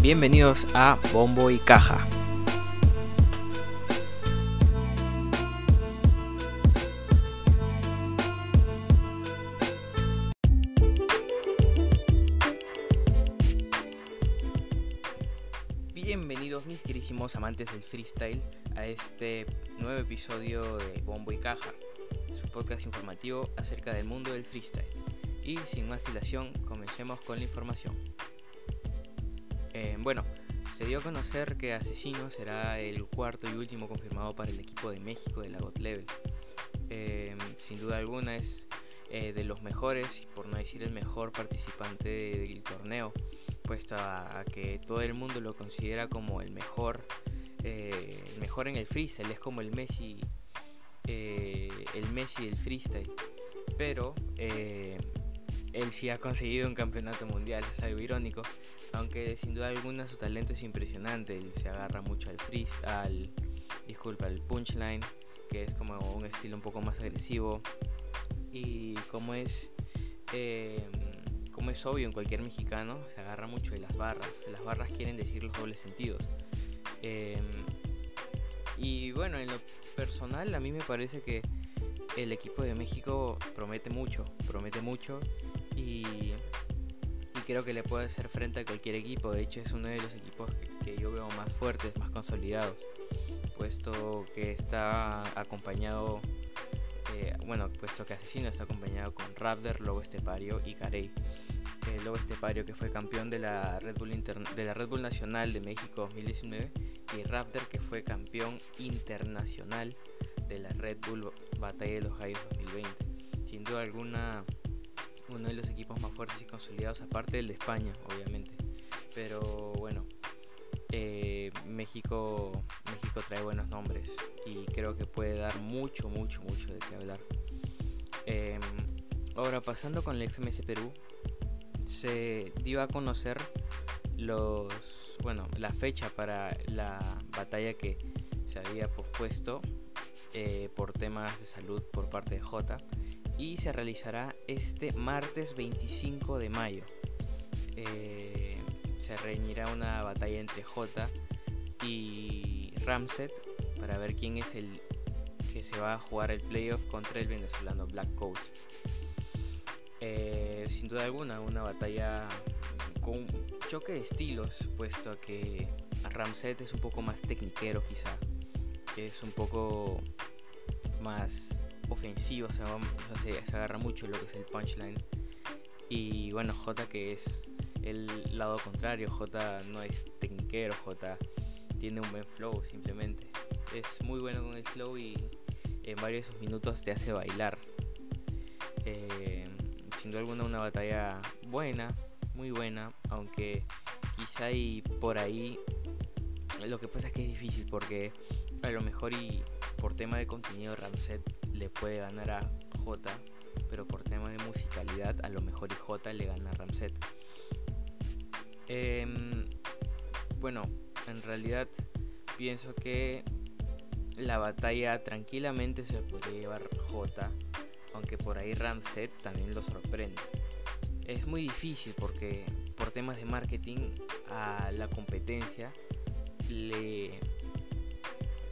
Bienvenidos a Bombo y Caja. Bienvenidos mis queridísimos amantes del freestyle a este nuevo episodio de Bombo y Caja, su podcast informativo acerca del mundo del freestyle. Y sin más dilación, comencemos con la información. Eh, bueno, se dio a conocer que Asesino será el cuarto y último confirmado para el equipo de México de la God. Eh, sin duda alguna es eh, de los mejores, por no decir el mejor participante del torneo, puesto a, que todo el mundo lo considera como el mejor, el mejor en el freestyle, es como el Messi, el Messi del freestyle. Pero él sí ha conseguido un campeonato mundial, es algo irónico, aunque sin duda alguna su talento es impresionante, él se agarra mucho al freestyle, al, disculpa, al punchline, que es como un estilo un poco más agresivo, y como es, em, como es obvio en cualquier mexicano, se agarra mucho de las barras, las barras quieren decir los dobles sentidos. Em, y bueno, en lo personal a mí me parece que el equipo de México promete mucho, promete mucho y, creo que le puede hacer frente a cualquier equipo. De hecho, es uno de los equipos que, yo veo más fuertes, más consolidados, puesto que está acompañado, eh, bueno, puesto que Asesino está acompañado con Raptor, Lobo Estepario y Carey. El Lobo Estepario que fue campeón de la Red Bull, de la Red Bull Nacional de México 2019 y Raptor que fue campeón internacional de la Red Bull Batalla de los Gallos 2020. Sin duda alguna uno de los equipos más fuertes y consolidados, aparte del de España, obviamente. Pero bueno, eh, México, México trae buenos nombres y creo que puede dar mucho, mucho, mucho de qué hablar. Em, ahora, pasando con la FMS Perú, se dio a conocer los, bueno, la fecha para la batalla que se había pospuesto eh, por temas de salud por parte de J y se realizará este martes 25 de mayo. Eh, se reñirá una batalla entre J y Ramset para ver quién es el que se va a jugar el playoff contra el venezolano Black Coast. Eh, sin duda alguna, una batalla con un choque de estilos, puesto que Ramset es un poco más tecniquero quizá, es un poco más ofensivo, se, agarra mucho lo que es el punchline. Y bueno, J que es el lado contrario, J no es tecniquero, J tiene un buen flow simplemente. Es muy bueno con el flow y en varios de esos minutos te hace bailar. Eh, sin duda alguna una batalla buena, muy buena, aunque quizá y por ahí lo que pasa es que es difícil porque a lo mejor y por tema de contenido Ramset le puede ganar a J, pero por tema de musicalidad a lo mejor y J le gana a Ramset. Em, bueno, en realidad pienso que la batalla tranquilamente se podría llevar J, aunque por ahí Ramset también lo sorprende. Es muy difícil porque por temas de marketing a la competencia le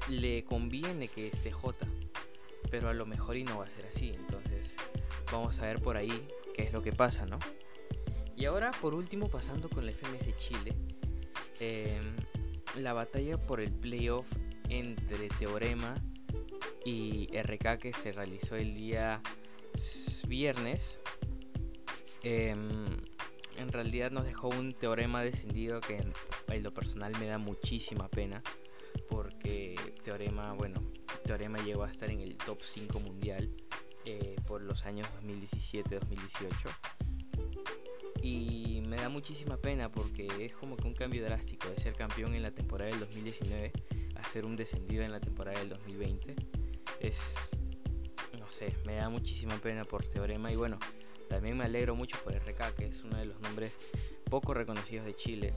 le conviene que esté J, pero a lo mejor y no va a ser así. Entonces, vamos a ver por ahí qué es lo que pasa, ¿no? Y ahora, por último, pasando con la FMS Chile, em, la batalla por el playoff entre Teorema y RK que se realizó el día viernes. Em, en realidad nos dejó un teorema descendido que en lo personal me da muchísima pena porque Teorema, bueno, Teorema llegó a estar en el top 5 mundial eh, por los años 2017-2018. Y me da muchísima pena porque es como que un cambio drástico de ser campeón en la temporada del 2019 a ser un descendido en la temporada del 2020. Es, no sé, me da muchísima pena por Teorema y bueno, también me alegro mucho por RK, que es uno de los nombres poco reconocidos de Chile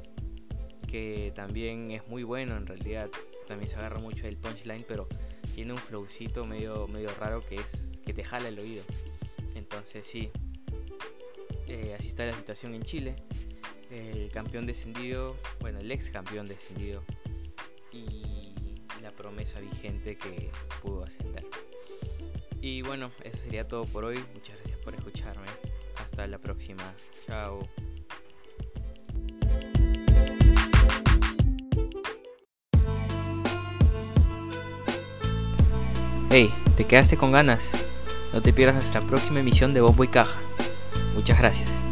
que también es muy bueno en realidad. También se agarra mucho del punchline, pero tiene un flowcito medio, medio raro que es que te jala el oído. Entonces sí, eh, así está la situación en Chile. el campeón descendido, bueno, el ex campeón descendido y la promesa vigente que pudo ascender. Y bueno, eso sería todo por hoy. Muchas gracias por escucharme. Hasta la próxima. Chao. Hey, ¿te quedaste con ganas? No te pierdas nuestra próxima emisión de Bombo y Caja. Muchas gracias.